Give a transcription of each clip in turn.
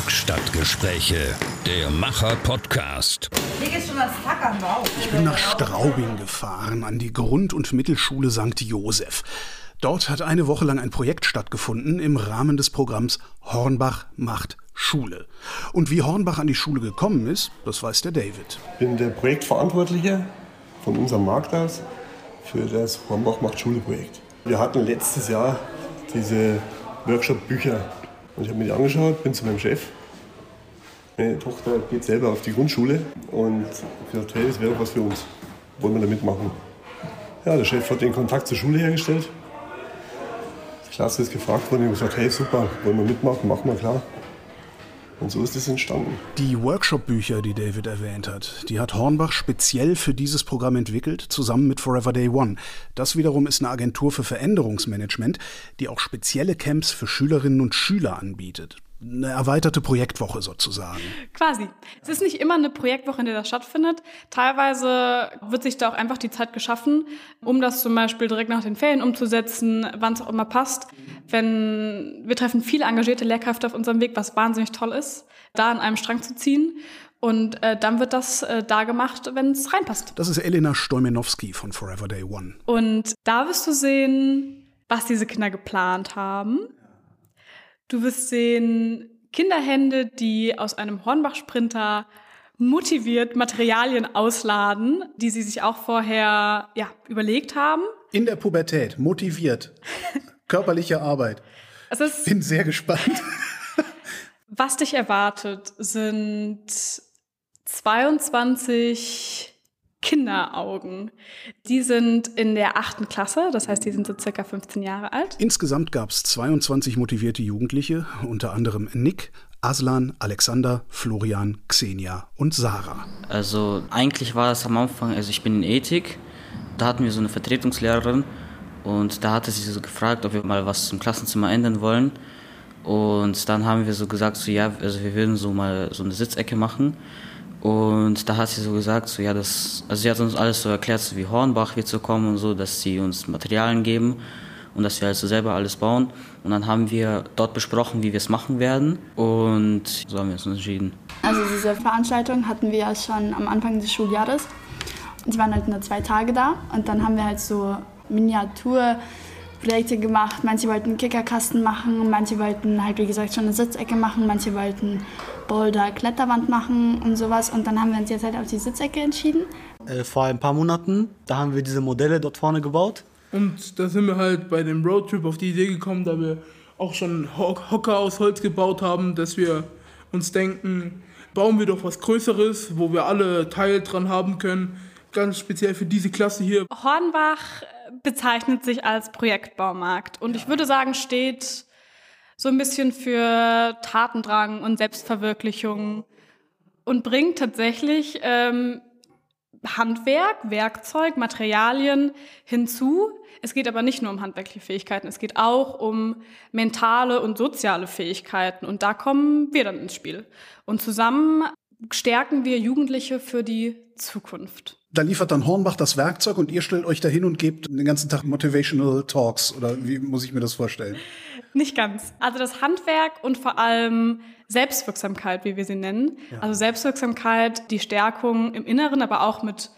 Werkstattgespräche, der Macher-Podcast. Ich bin nach Straubing gefahren, an die Grund- und Mittelschule St. Josef. Dort hat eine Woche lang ein Projekt stattgefunden im Rahmen des Programms Hornbach macht Schule. Und wie Hornbach an die Schule gekommen ist, das weiß der David. Ich bin der Projektverantwortliche von unserem Markt aus für das Hornbach macht Schule Projekt. Wir hatten letztes Jahr diese Workshop-Bücher und ich habe die angeschaut, bin zu meinem Chef. Meine Tochter geht selber auf die Grundschule und gesagt, hey, das wäre doch was für uns. Wollen wir da mitmachen? Ja, der Chef hat den Kontakt zur Schule hergestellt. Die Klasse ist gefragt worden und gesagt, hey, super, wollen wir mitmachen, machen wir klar. Und so ist es entstanden. Die Workshop-Bücher, die David erwähnt hat, die hat Hornbach speziell für dieses Programm entwickelt, zusammen mit Forever Day One. Das wiederum ist eine Agentur für Veränderungsmanagement, die auch spezielle Camps für Schülerinnen und Schüler anbietet eine erweiterte Projektwoche sozusagen. Quasi. Es ist nicht immer eine Projektwoche, in der das stattfindet. Teilweise wird sich da auch einfach die Zeit geschaffen, um das zum Beispiel direkt nach den Ferien umzusetzen, wann es auch immer passt. Wenn wir treffen viele engagierte Lehrkräfte auf unserem Weg, was wahnsinnig toll ist, da an einem Strang zu ziehen. Und äh, dann wird das äh, da gemacht, wenn es reinpasst. Das ist Elena Stolmenowski von Forever Day One. Und da wirst du sehen, was diese Kinder geplant haben Du wirst sehen Kinderhände, die aus einem Hornbach-Sprinter motiviert Materialien ausladen, die sie sich auch vorher ja, überlegt haben. In der Pubertät, motiviert. Körperliche Arbeit. Es ist, Bin sehr gespannt. was dich erwartet, sind 22 Kinderaugen. Die sind in der achten Klasse, das heißt, die sind so circa 15 Jahre alt. Insgesamt gab es 22 motivierte Jugendliche, unter anderem Nick, Aslan, Alexander, Florian, Xenia und Sarah. Also eigentlich war es am Anfang, also ich bin in Ethik, da hatten wir so eine Vertretungslehrerin und da hatte sie so gefragt, ob wir mal was im Klassenzimmer ändern wollen. Und dann haben wir so gesagt, so ja, also wir würden so mal so eine Sitzecke machen. Und da hat sie so gesagt, so ja, das, also sie hat uns alles so erklärt, so wie Hornbach wird so kommen und so, dass sie uns Materialien geben und dass wir also selber alles bauen. Und dann haben wir dort besprochen, wie wir es machen werden und so haben wir uns entschieden. Also diese Veranstaltung hatten wir ja schon am Anfang des Schuljahres. Sie waren halt nur zwei Tage da und dann haben wir halt so Miniaturprojekte gemacht. Manche wollten einen Kickerkasten machen, manche wollten halt wie gesagt schon eine Sitzecke machen, manche wollten Boulder Kletterwand machen und sowas. Und dann haben wir uns jetzt halt auf die Sitzecke entschieden. Äh, vor ein paar Monaten, da haben wir diese Modelle dort vorne gebaut. Und da sind wir halt bei dem Roadtrip auf die Idee gekommen, da wir auch schon Hocker aus Holz gebaut haben, dass wir uns denken, bauen wir doch was Größeres, wo wir alle Teil dran haben können. Ganz speziell für diese Klasse hier. Hornbach bezeichnet sich als Projektbaumarkt und ich würde sagen, steht so ein bisschen für Tatendrang und Selbstverwirklichung und bringt tatsächlich ähm, Handwerk, Werkzeug, Materialien hinzu. Es geht aber nicht nur um handwerkliche Fähigkeiten, es geht auch um mentale und soziale Fähigkeiten. Und da kommen wir dann ins Spiel. Und zusammen stärken wir Jugendliche für die Zukunft. Da liefert dann Hornbach das Werkzeug und ihr stellt euch dahin und gebt den ganzen Tag Motivational Talks. Oder wie muss ich mir das vorstellen? Nicht ganz. Also das Handwerk und vor allem Selbstwirksamkeit, wie wir sie nennen. Ja. Also Selbstwirksamkeit, die Stärkung im Inneren, aber auch mit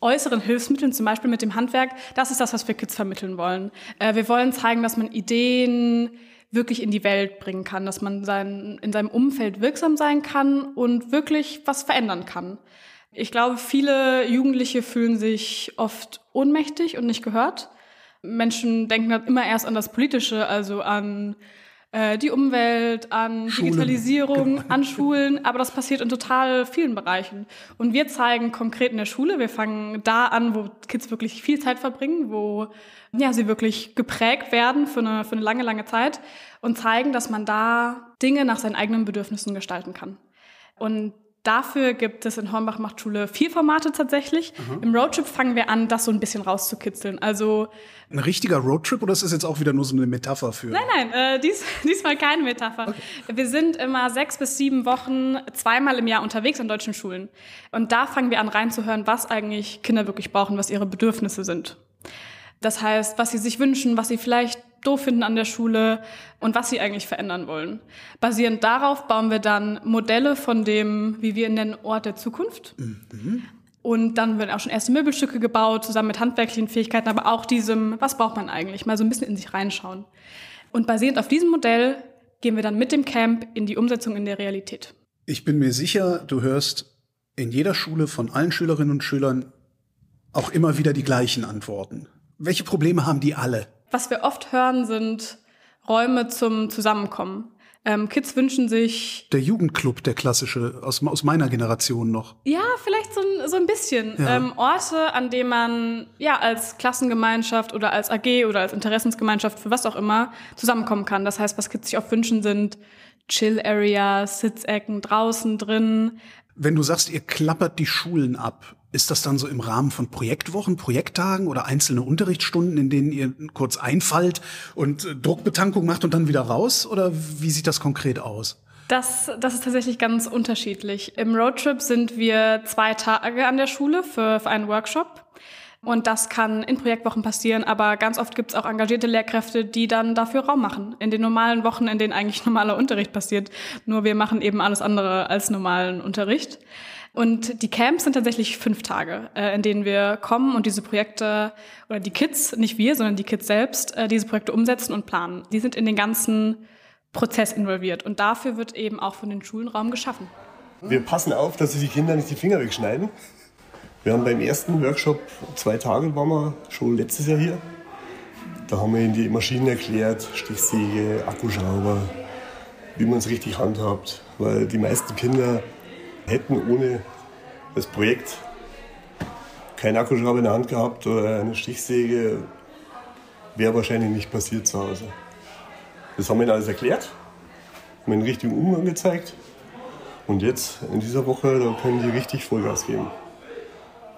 äußeren Hilfsmitteln, zum Beispiel mit dem Handwerk. Das ist das, was wir Kids vermitteln wollen. Äh, wir wollen zeigen, dass man Ideen wirklich in die Welt bringen kann, dass man sein, in seinem Umfeld wirksam sein kann und wirklich was verändern kann. Ich glaube, viele Jugendliche fühlen sich oft ohnmächtig und nicht gehört. Menschen denken dann immer erst an das Politische, also an äh, die Umwelt, an Schulen. Digitalisierung, genau. an Schulen, aber das passiert in total vielen Bereichen. Und wir zeigen konkret in der Schule, wir fangen da an, wo Kids wirklich viel Zeit verbringen, wo ja, sie wirklich geprägt werden für eine, für eine lange, lange Zeit und zeigen, dass man da Dinge nach seinen eigenen Bedürfnissen gestalten kann. Und Dafür gibt es in Hornbach macht Schule vier Formate tatsächlich. Mhm. Im Roadtrip fangen wir an, das so ein bisschen rauszukitzeln. Also ein richtiger Roadtrip oder ist das jetzt auch wieder nur so eine Metapher für? Nein, nein, äh, dies, diesmal keine Metapher. Okay. Wir sind immer sechs bis sieben Wochen zweimal im Jahr unterwegs an deutschen Schulen. Und da fangen wir an reinzuhören, was eigentlich Kinder wirklich brauchen, was ihre Bedürfnisse sind. Das heißt, was sie sich wünschen, was sie vielleicht doof finden an der Schule und was sie eigentlich verändern wollen. Basierend darauf bauen wir dann Modelle von dem, wie wir ihn nennen, Ort der Zukunft. Mhm. Und dann werden auch schon erste Möbelstücke gebaut, zusammen mit handwerklichen Fähigkeiten, aber auch diesem, was braucht man eigentlich, mal so ein bisschen in sich reinschauen. Und basierend auf diesem Modell gehen wir dann mit dem Camp in die Umsetzung in der Realität. Ich bin mir sicher, du hörst in jeder Schule von allen Schülerinnen und Schülern auch immer wieder die gleichen Antworten. Welche Probleme haben die alle? Was wir oft hören, sind Räume zum Zusammenkommen. Ähm, Kids wünschen sich. Der Jugendclub, der klassische, aus, aus meiner Generation noch. Ja, vielleicht so ein, so ein bisschen. Ja. Ähm, Orte, an denen man ja als Klassengemeinschaft oder als AG oder als Interessensgemeinschaft für was auch immer zusammenkommen kann. Das heißt, was Kids sich oft wünschen, sind Chill-Areas, Sitzecken draußen drin. Wenn du sagst, ihr klappert die Schulen ab, ist das dann so im Rahmen von Projektwochen, Projekttagen oder einzelne Unterrichtsstunden, in denen ihr kurz einfallt und äh, Druckbetankung macht und dann wieder raus? Oder wie sieht das konkret aus? Das, das ist tatsächlich ganz unterschiedlich. Im Roadtrip sind wir zwei Tage an der Schule für, für einen Workshop. Und das kann in Projektwochen passieren, aber ganz oft gibt es auch engagierte Lehrkräfte, die dann dafür Raum machen. In den normalen Wochen, in denen eigentlich normaler Unterricht passiert. Nur wir machen eben alles andere als normalen Unterricht. Und die Camps sind tatsächlich fünf Tage, äh, in denen wir kommen und diese Projekte, oder die Kids, nicht wir, sondern die Kids selbst, äh, diese Projekte umsetzen und planen. Die sind in den ganzen Prozess involviert. Und dafür wird eben auch von den Schulen Raum geschaffen. Wir passen auf, dass sich die Kinder nicht die Finger wegschneiden. Wir haben beim ersten Workshop, zwei Tage waren wir schon letztes Jahr hier. Da haben wir ihnen die Maschinen erklärt, Stichsäge, Akkuschrauber, wie man es richtig handhabt. Weil die meisten Kinder hätten ohne das Projekt keinen Akkuschrauber in der Hand gehabt oder eine Stichsäge, wäre wahrscheinlich nicht passiert zu Hause. Das haben wir ihnen alles erklärt, haben ihnen den richtigen Umgang gezeigt und jetzt in dieser Woche, da können die richtig Vollgas geben.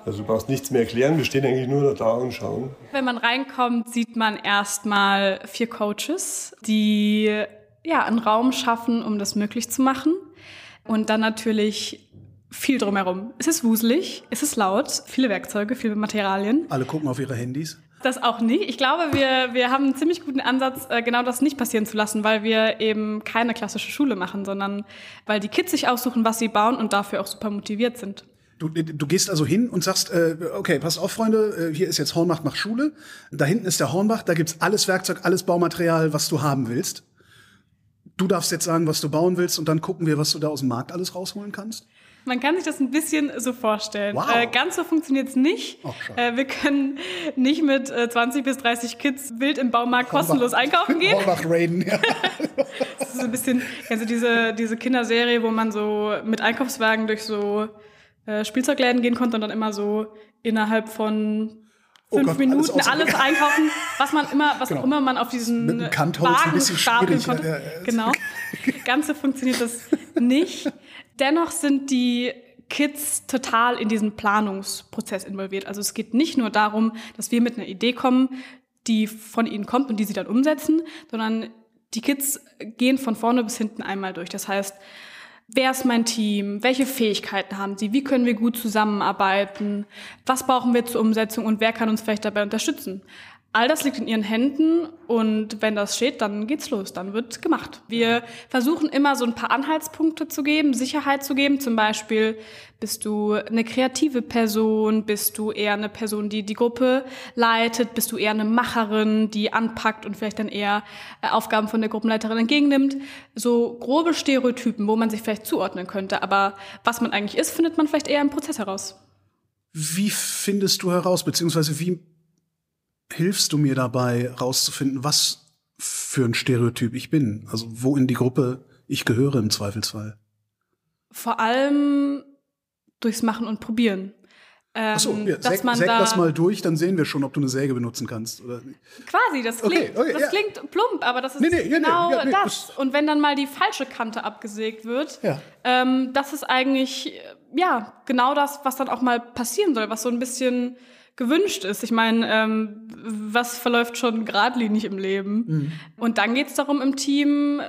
Also du brauchst nichts mehr erklären, wir stehen eigentlich nur da und schauen. Wenn man reinkommt, sieht man erstmal vier Coaches, die ja, einen Raum schaffen, um das möglich zu machen. Und dann natürlich viel drumherum. Es ist wuselig, es ist laut, viele Werkzeuge, viele Materialien. Alle gucken auf ihre Handys. Das auch nicht. Ich glaube, wir, wir haben einen ziemlich guten Ansatz, äh, genau das nicht passieren zu lassen, weil wir eben keine klassische Schule machen, sondern weil die Kids sich aussuchen, was sie bauen und dafür auch super motiviert sind. Du, du gehst also hin und sagst, äh, okay, pass auf, Freunde, äh, hier ist jetzt Hornbach macht Schule. Da hinten ist der Hornbach, da gibt's alles Werkzeug, alles Baumaterial, was du haben willst. Du darfst jetzt sagen, was du bauen willst und dann gucken wir, was du da aus dem Markt alles rausholen kannst? Man kann sich das ein bisschen so vorstellen. Wow. Äh, ganz so funktioniert's nicht. Oh, äh, wir können nicht mit äh, 20 bis 30 Kids wild im Baumarkt Hornbach, kostenlos einkaufen gehen. Hornbach raiden, ja. das ist so ein bisschen, also diese, diese Kinderserie, wo man so mit Einkaufswagen durch so äh, Spielzeugläden gehen konnte und dann immer so innerhalb von fünf oh Gott, Minuten alles, alles, einkaufen, was man immer, was genau. auch immer man auf diesen Wagen stapeln konnte. Ja, ja, genau. Ganze funktioniert das nicht. Dennoch sind die Kids total in diesen Planungsprozess involviert. Also es geht nicht nur darum, dass wir mit einer Idee kommen, die von ihnen kommt und die sie dann umsetzen, sondern die Kids gehen von vorne bis hinten einmal durch. Das heißt, Wer ist mein Team? Welche Fähigkeiten haben sie? Wie können wir gut zusammenarbeiten? Was brauchen wir zur Umsetzung und wer kann uns vielleicht dabei unterstützen? All das liegt in ihren Händen und wenn das steht, dann geht's los, dann wird gemacht. Wir versuchen immer so ein paar Anhaltspunkte zu geben, Sicherheit zu geben. Zum Beispiel bist du eine kreative Person, bist du eher eine Person, die die Gruppe leitet, bist du eher eine Macherin, die anpackt und vielleicht dann eher äh, Aufgaben von der Gruppenleiterin entgegennimmt. So grobe Stereotypen, wo man sich vielleicht zuordnen könnte. Aber was man eigentlich ist, findet man vielleicht eher im Prozess heraus. Wie findest du heraus, beziehungsweise wie hilfst du mir dabei, rauszufinden, was für ein Stereotyp ich bin? Also wo in die Gruppe ich gehöre im Zweifelsfall? Vor allem durchs Machen und Probieren. Ähm, Achso, ja, säg, da das mal durch, dann sehen wir schon, ob du eine Säge benutzen kannst. Oder. Quasi, das klingt, okay, okay, das ja. klingt plump, aber das ist nee, nee, genau nee, das. Und wenn dann mal die falsche Kante abgesägt wird, ja. ähm, das ist eigentlich ja genau das, was dann auch mal passieren soll, was so ein bisschen gewünscht ist. Ich meine, ähm, was verläuft schon geradlinig im Leben? Mhm. Und dann geht es darum, im Team äh,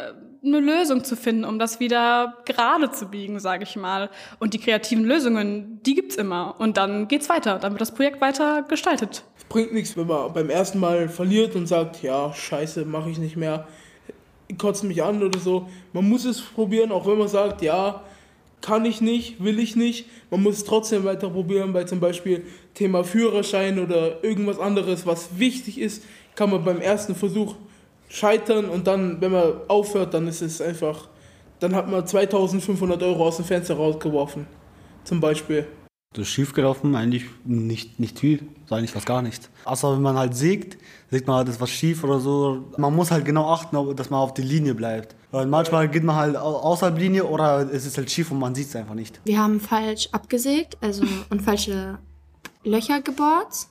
eine Lösung zu finden, um das wieder gerade zu biegen, sage ich mal. Und die kreativen Lösungen, die gibt's immer. Und dann geht's weiter. Dann wird das Projekt weiter gestaltet. bringt nichts, wenn man beim ersten Mal verliert und sagt, ja, scheiße, mache ich nicht mehr, kotzt mich an oder so. Man muss es probieren, auch wenn man sagt, ja, kann ich nicht, will ich nicht. Man muss es trotzdem weiter probieren, weil zum Beispiel Thema Führerschein oder irgendwas anderes, was wichtig ist, kann man beim ersten Versuch scheitern und dann, wenn man aufhört, dann ist es einfach, dann hat man 2500 Euro aus dem Fenster rausgeworfen, zum Beispiel. Das ist schiefgelaufen, eigentlich nicht, nicht viel, eigentlich fast gar nichts. Außer wenn man halt sägt, sieht man halt, ist was schief oder so. Man muss halt genau achten, dass man auf die Linie bleibt. Weil manchmal geht man halt außerhalb Linie oder es ist halt schief und man sieht es einfach nicht. Wir haben falsch abgesägt, also und falsche Löcher gebohrt.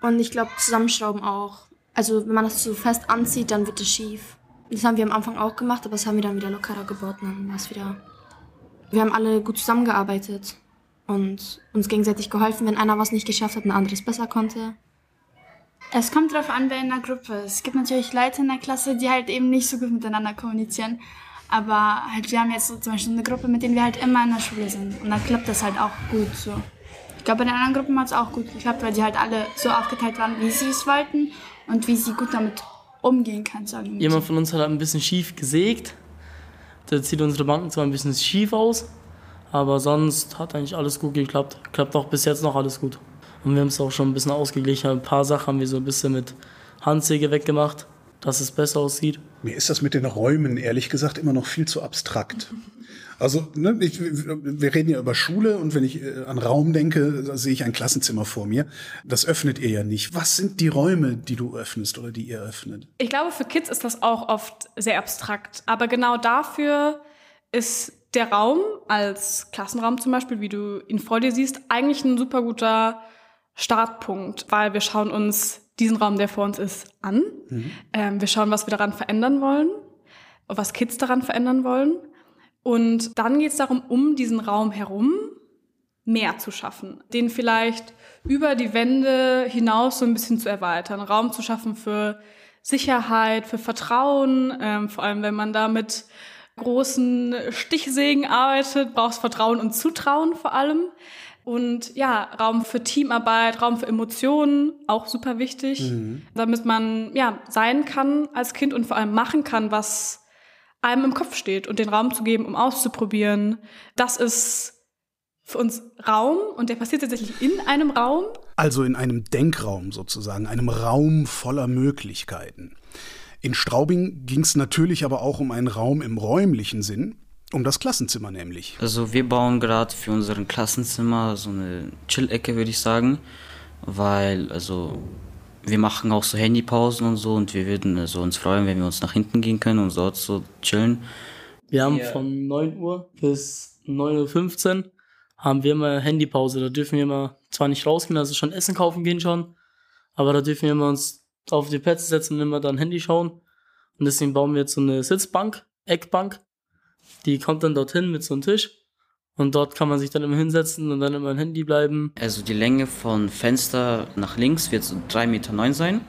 Und ich glaube, Zusammenschrauben auch. Also wenn man das so fest anzieht, dann wird es schief. Das haben wir am Anfang auch gemacht, aber das haben wir dann wieder lockerer gebaut. dann war es wieder. Wir haben alle gut zusammengearbeitet und uns gegenseitig geholfen, wenn einer was nicht geschafft hat, ein anderes besser konnte. Es kommt darauf an, wer in der Gruppe ist. Es gibt natürlich Leute in der Klasse, die halt eben nicht so gut miteinander kommunizieren. Aber halt, wir haben jetzt so zum Beispiel eine Gruppe, mit denen wir halt immer in der Schule sind. Und dann klappt das halt auch gut so. Ich glaube, bei den anderen Gruppen hat es auch gut geklappt, weil die halt alle so aufgeteilt waren, wie sie es wollten und wie sie gut damit umgehen kann, sagen wir. Jemand von uns hat ein bisschen schief gesägt. Der zieht unsere Banken zwar ein bisschen schief aus, aber sonst hat eigentlich alles gut geklappt. Klappt auch bis jetzt noch alles gut. Und wir haben es auch schon ein bisschen ausgeglichen. Ein paar Sachen haben wir so ein bisschen mit Handsäge weggemacht, dass es besser aussieht. Mir ist das mit den Räumen ehrlich gesagt immer noch viel zu abstrakt. Also, ne, ich, wir reden ja über Schule und wenn ich äh, an Raum denke, sehe ich ein Klassenzimmer vor mir. Das öffnet ihr ja nicht. Was sind die Räume, die du öffnest oder die ihr öffnet? Ich glaube, für Kids ist das auch oft sehr abstrakt. Aber genau dafür ist der Raum als Klassenraum zum Beispiel, wie du ihn vor dir siehst, eigentlich ein super guter Startpunkt, weil wir schauen uns diesen Raum, der vor uns ist, an. Mhm. Ähm, wir schauen, was wir daran verändern wollen, was Kids daran verändern wollen. Und dann geht es darum, um diesen Raum herum mehr zu schaffen, den vielleicht über die Wände hinaus so ein bisschen zu erweitern, Raum zu schaffen für Sicherheit, für Vertrauen, ähm, vor allem wenn man da mit großen Stichsägen arbeitet, braucht es Vertrauen und Zutrauen vor allem. Und ja, Raum für Teamarbeit, Raum für Emotionen, auch super wichtig, mhm. damit man ja sein kann als Kind und vor allem machen kann, was einem im Kopf steht und den Raum zu geben, um auszuprobieren. Das ist für uns Raum und der passiert tatsächlich in einem Raum. Also in einem Denkraum sozusagen, einem Raum voller Möglichkeiten. In Straubing ging es natürlich aber auch um einen Raum im räumlichen Sinn, um das Klassenzimmer nämlich. Also wir bauen gerade für unseren Klassenzimmer so eine Chill-Ecke, würde ich sagen, weil also wir machen auch so Handypausen und so und wir würden also uns freuen, wenn wir uns nach hinten gehen können und dort so chillen. Wir haben yeah. von 9 Uhr bis 9.15 Uhr haben wir immer Handypause. Da dürfen wir immer zwar nicht rausgehen, also schon Essen kaufen gehen schon, aber da dürfen wir immer uns auf die Plätze setzen und immer dann Handy schauen. Und deswegen bauen wir jetzt so eine Sitzbank, Eckbank. Die kommt dann dorthin mit so einem Tisch. Und dort kann man sich dann immer hinsetzen und dann immer ein Handy bleiben. Also die Länge von Fenster nach links wird so 3,9 Meter sein.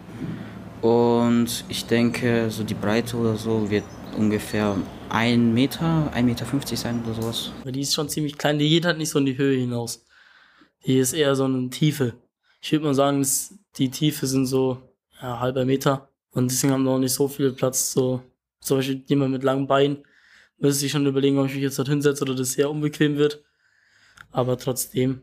Und ich denke, so die Breite oder so wird ungefähr 1 Meter, 1,50 Meter sein oder sowas. Die ist schon ziemlich klein, die geht halt nicht so in die Höhe hinaus. Die ist eher so eine Tiefe. Ich würde mal sagen, die Tiefe sind so ja, halber Meter. Und deswegen haben wir auch nicht so viel Platz. So, zum Beispiel jemand mit langen Beinen müsste ich schon überlegen, ob ich mich jetzt dort hinsetze oder das sehr unbequem wird. Aber trotzdem,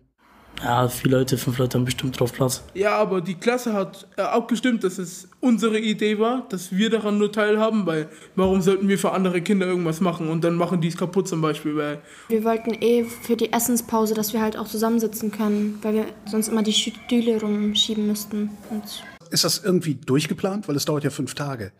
ja, vier Leute, fünf Leute haben bestimmt drauf Platz. Ja, aber die Klasse hat äh, abgestimmt, dass es unsere Idee war, dass wir daran nur teilhaben, weil warum sollten wir für andere Kinder irgendwas machen und dann machen die es kaputt zum Beispiel, weil... Wir wollten eh für die Essenspause, dass wir halt auch zusammensitzen können, weil wir sonst immer die Stühle rumschieben müssten und ist das irgendwie durchgeplant? Weil es dauert ja fünf Tage.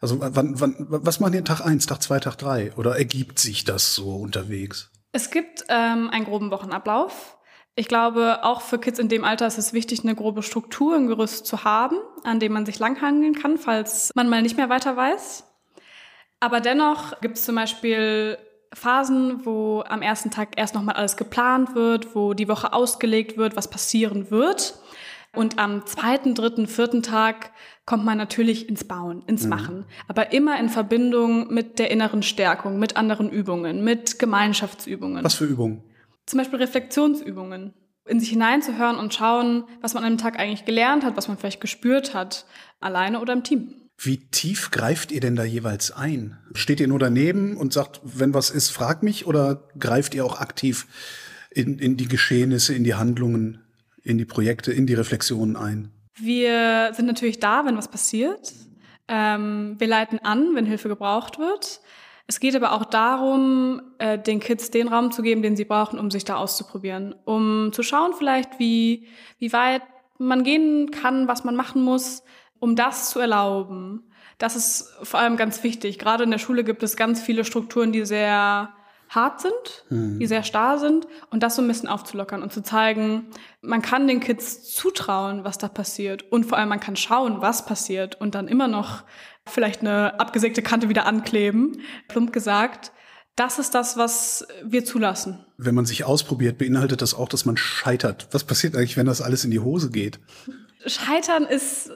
Also wann, wann, was machen ihr Tag eins, Tag zwei, Tag drei? Oder ergibt sich das so unterwegs? Es gibt ähm, einen groben Wochenablauf. Ich glaube, auch für Kids in dem Alter ist es wichtig, eine grobe Struktur, ein Gerüst zu haben, an dem man sich langhangeln kann, falls man mal nicht mehr weiter weiß. Aber dennoch gibt es zum Beispiel Phasen, wo am ersten Tag erst nochmal alles geplant wird, wo die Woche ausgelegt wird, was passieren wird. Und am zweiten, dritten, vierten Tag kommt man natürlich ins Bauen, ins mhm. Machen. Aber immer in Verbindung mit der inneren Stärkung, mit anderen Übungen, mit Gemeinschaftsübungen. Was für Übungen? Zum Beispiel Reflexionsübungen. in sich hineinzuhören und schauen, was man an einem Tag eigentlich gelernt hat, was man vielleicht gespürt hat, alleine oder im Team. Wie tief greift ihr denn da jeweils ein? Steht ihr nur daneben und sagt, wenn was ist, frag mich oder greift ihr auch aktiv in, in die Geschehnisse, in die Handlungen, in die Projekte, in die Reflexionen ein? Wir sind natürlich da, wenn was passiert. Ähm, wir leiten an, wenn Hilfe gebraucht wird. Es geht aber auch darum, äh, den Kids den Raum zu geben, den sie brauchen, um sich da auszuprobieren, um zu schauen vielleicht, wie, wie weit man gehen kann, was man machen muss, um das zu erlauben. Das ist vor allem ganz wichtig. Gerade in der Schule gibt es ganz viele Strukturen, die sehr hart sind, mhm. die sehr starr sind und das so ein bisschen aufzulockern und zu zeigen, man kann den Kids zutrauen, was da passiert und vor allem man kann schauen, was passiert und dann immer noch vielleicht eine abgesägte Kante wieder ankleben, plump gesagt. Das ist das, was wir zulassen. Wenn man sich ausprobiert, beinhaltet das auch, dass man scheitert. Was passiert eigentlich, wenn das alles in die Hose geht? Scheitern ist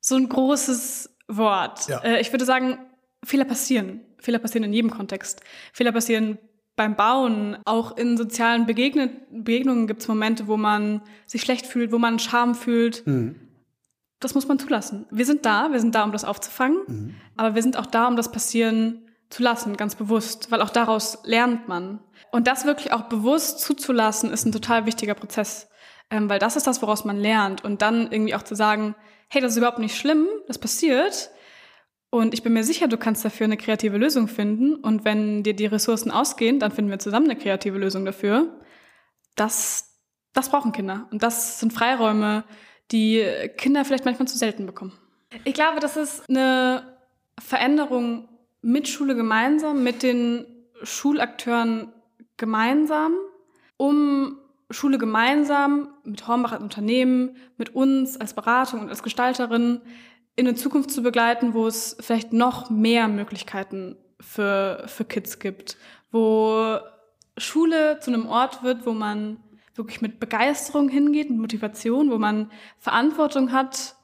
so ein großes Wort. Ja. Äh, ich würde sagen, Fehler passieren. Fehler passieren in jedem Kontext. Fehler passieren beim Bauen, auch in sozialen Begegn Begegnungen gibt es Momente, wo man sich schlecht fühlt, wo man Scham fühlt. Mhm. Das muss man zulassen. Wir sind da, wir sind da, um das aufzufangen, mhm. aber wir sind auch da, um das passieren zu lassen, ganz bewusst, weil auch daraus lernt man. Und das wirklich auch bewusst zuzulassen, ist ein total wichtiger Prozess, ähm, weil das ist das, woraus man lernt. Und dann irgendwie auch zu sagen, hey, das ist überhaupt nicht schlimm, das passiert, und ich bin mir sicher, du kannst dafür eine kreative Lösung finden. Und wenn dir die Ressourcen ausgehen, dann finden wir zusammen eine kreative Lösung dafür. Das, das brauchen Kinder. Und das sind Freiräume, die Kinder vielleicht manchmal zu selten bekommen. Ich glaube, das ist eine Veränderung mit Schule gemeinsam, mit den Schulakteuren gemeinsam, um Schule gemeinsam mit Hornbach als Unternehmen, mit uns als Beratung und als Gestalterin in eine Zukunft zu begleiten, wo es vielleicht noch mehr Möglichkeiten für, für Kids gibt, wo Schule zu einem Ort wird, wo man wirklich mit Begeisterung hingeht, mit Motivation, wo man Verantwortung hat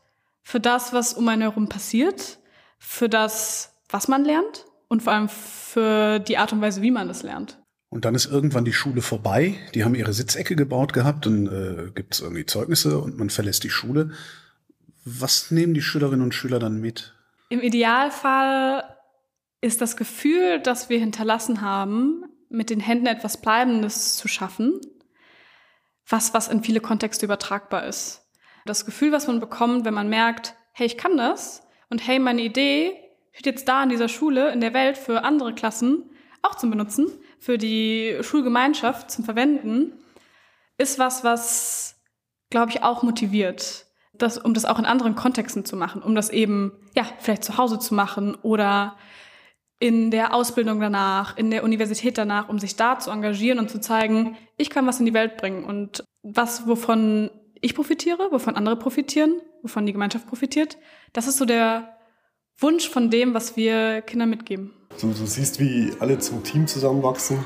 für das, was um einen herum passiert, für das, was man lernt und vor allem für die Art und Weise, wie man es lernt. Und dann ist irgendwann die Schule vorbei. Die haben ihre Sitzecke gebaut gehabt, dann äh, gibt es irgendwie Zeugnisse und man verlässt die Schule. Was nehmen die Schülerinnen und Schüler dann mit? Im Idealfall ist das Gefühl, das wir hinterlassen haben, mit den Händen etwas Bleibendes zu schaffen, was, was in viele Kontexte übertragbar ist. Das Gefühl, was man bekommt, wenn man merkt, hey, ich kann das und hey, meine Idee steht jetzt da in dieser Schule, in der Welt für andere Klassen auch zum Benutzen, für die Schulgemeinschaft zum Verwenden, ist was, was, glaube ich, auch motiviert das, um das auch in anderen Kontexten zu machen, um das eben, ja, vielleicht zu Hause zu machen oder in der Ausbildung danach, in der Universität danach, um sich da zu engagieren und zu zeigen, ich kann was in die Welt bringen und was, wovon ich profitiere, wovon andere profitieren, wovon die Gemeinschaft profitiert. Das ist so der Wunsch von dem, was wir Kindern mitgeben. So, du siehst, wie alle zum Team zusammenwachsen.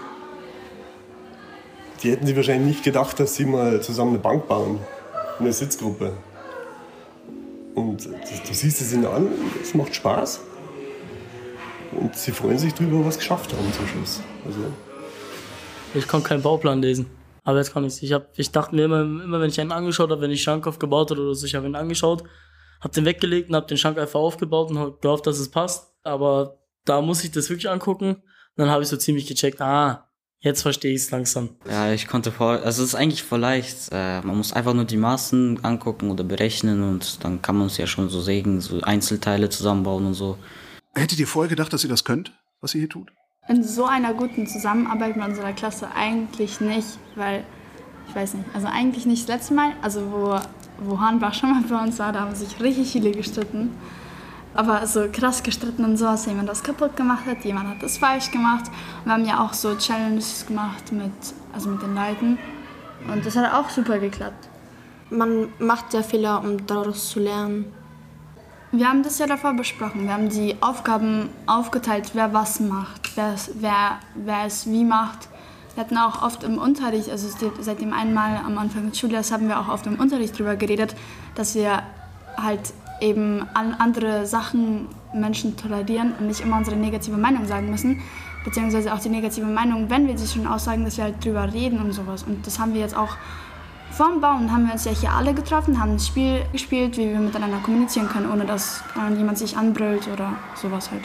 Die hätten sich wahrscheinlich nicht gedacht, dass sie mal zusammen eine Bank bauen, eine Sitzgruppe. Und du siehst es ihnen an, es macht Spaß. Und sie freuen sich darüber, was geschafft haben zum Schluss. Also ich konnte keinen Bauplan lesen. Aber jetzt kann ich es. Ich, dachte mir immer, immer, wenn ich einen angeschaut habe, wenn ich Schrank aufgebaut habe oder so, ich habe ihn angeschaut, habe den weggelegt und habe den Schrank einfach aufgebaut und gehofft, dass es passt. Aber da muss ich das wirklich angucken. Und dann habe ich so ziemlich gecheckt, ah, Jetzt verstehe ich es langsam. Ja, ich konnte vor, also es ist eigentlich voll leicht. Äh, man muss einfach nur die Maßen angucken oder berechnen und dann kann man es ja schon so sägen, so Einzelteile zusammenbauen und so. Hättet ihr vorher gedacht, dass ihr das könnt, was ihr hier tut? In so einer guten Zusammenarbeit mit unserer Klasse eigentlich nicht, weil, ich weiß nicht, also eigentlich nicht das letzte Mal, also wo, wo Hahnbach schon mal bei uns war, da haben sich richtig viele gestritten aber so krass gestritten und sowas, jemand das kaputt gemacht hat, jemand hat das falsch gemacht. Wir haben ja auch so Challenges gemacht mit, also mit den Leuten und das hat auch super geklappt. Man macht ja Fehler, um daraus zu lernen. Wir haben das ja davor besprochen. Wir haben die Aufgaben aufgeteilt, wer was macht, wer, wer, wer es wie macht. Wir hatten auch oft im Unterricht, also seit dem einmal am Anfang des Schuljahres haben wir auch oft im Unterricht darüber geredet, dass wir halt eben an andere Sachen Menschen tolerieren und nicht immer unsere negative Meinung sagen müssen. Beziehungsweise auch die negative Meinung, wenn wir sie schon aussagen, dass wir halt drüber reden und sowas. Und das haben wir jetzt auch Vor dem Bauen haben wir uns ja hier alle getroffen, haben ein Spiel gespielt, wie wir miteinander kommunizieren können, ohne dass äh, jemand sich anbrüllt oder sowas halt.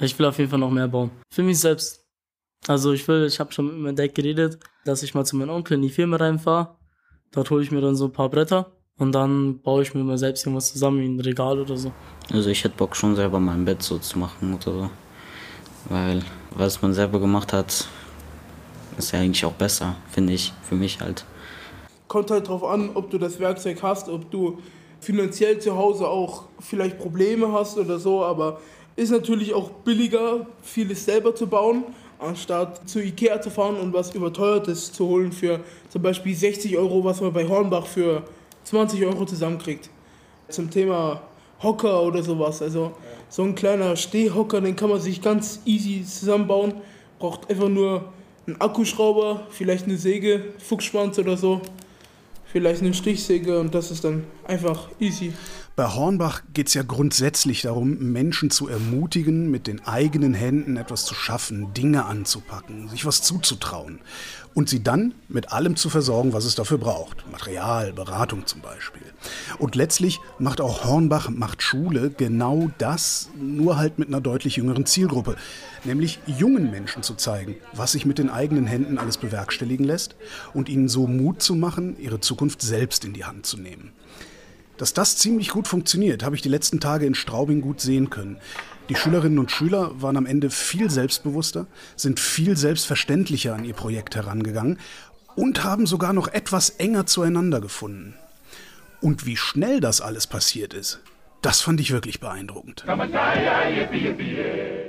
Ich will auf jeden Fall noch mehr bauen. Für mich selbst. Also ich will, ich habe schon mit meinem Dad geredet, dass ich mal zu meinem Onkel in die Firma reinfahre. Dort hole ich mir dann so ein paar Bretter und dann baue ich mir mal selbst irgendwas zusammen, wie ein Regal oder so. Also ich hätte Bock schon selber mein Bett so zu machen oder so. Weil was man selber gemacht hat, ist ja eigentlich auch besser, finde ich, für mich halt kommt halt darauf an, ob du das Werkzeug hast, ob du finanziell zu Hause auch vielleicht Probleme hast oder so, aber ist natürlich auch billiger, vieles selber zu bauen, anstatt zu Ikea zu fahren und was überteuertes zu holen für zum Beispiel 60 Euro, was man bei Hornbach für 20 Euro zusammenkriegt. Zum Thema Hocker oder sowas, also so ein kleiner Stehhocker, den kann man sich ganz easy zusammenbauen, braucht einfach nur einen Akkuschrauber, vielleicht eine Säge, Fuchsschwanz oder so vielleicht eine Stichsäge und das ist dann einfach easy. Bei Hornbach geht es ja grundsätzlich darum, Menschen zu ermutigen, mit den eigenen Händen etwas zu schaffen, Dinge anzupacken, sich was zuzutrauen und sie dann mit allem zu versorgen, was es dafür braucht. Material, Beratung zum Beispiel. Und letztlich macht auch Hornbach, macht Schule genau das, nur halt mit einer deutlich jüngeren Zielgruppe, nämlich jungen Menschen zu zeigen, was sich mit den eigenen Händen alles bewerkstelligen lässt und ihnen so Mut zu machen, ihre Zukunft selbst in die Hand zu nehmen. Dass das ziemlich gut funktioniert, habe ich die letzten Tage in Straubing gut sehen können. Die Schülerinnen und Schüler waren am Ende viel selbstbewusster, sind viel selbstverständlicher an ihr Projekt herangegangen und haben sogar noch etwas enger zueinander gefunden. Und wie schnell das alles passiert ist, das fand ich wirklich beeindruckend. Yippie, yippie, yeah.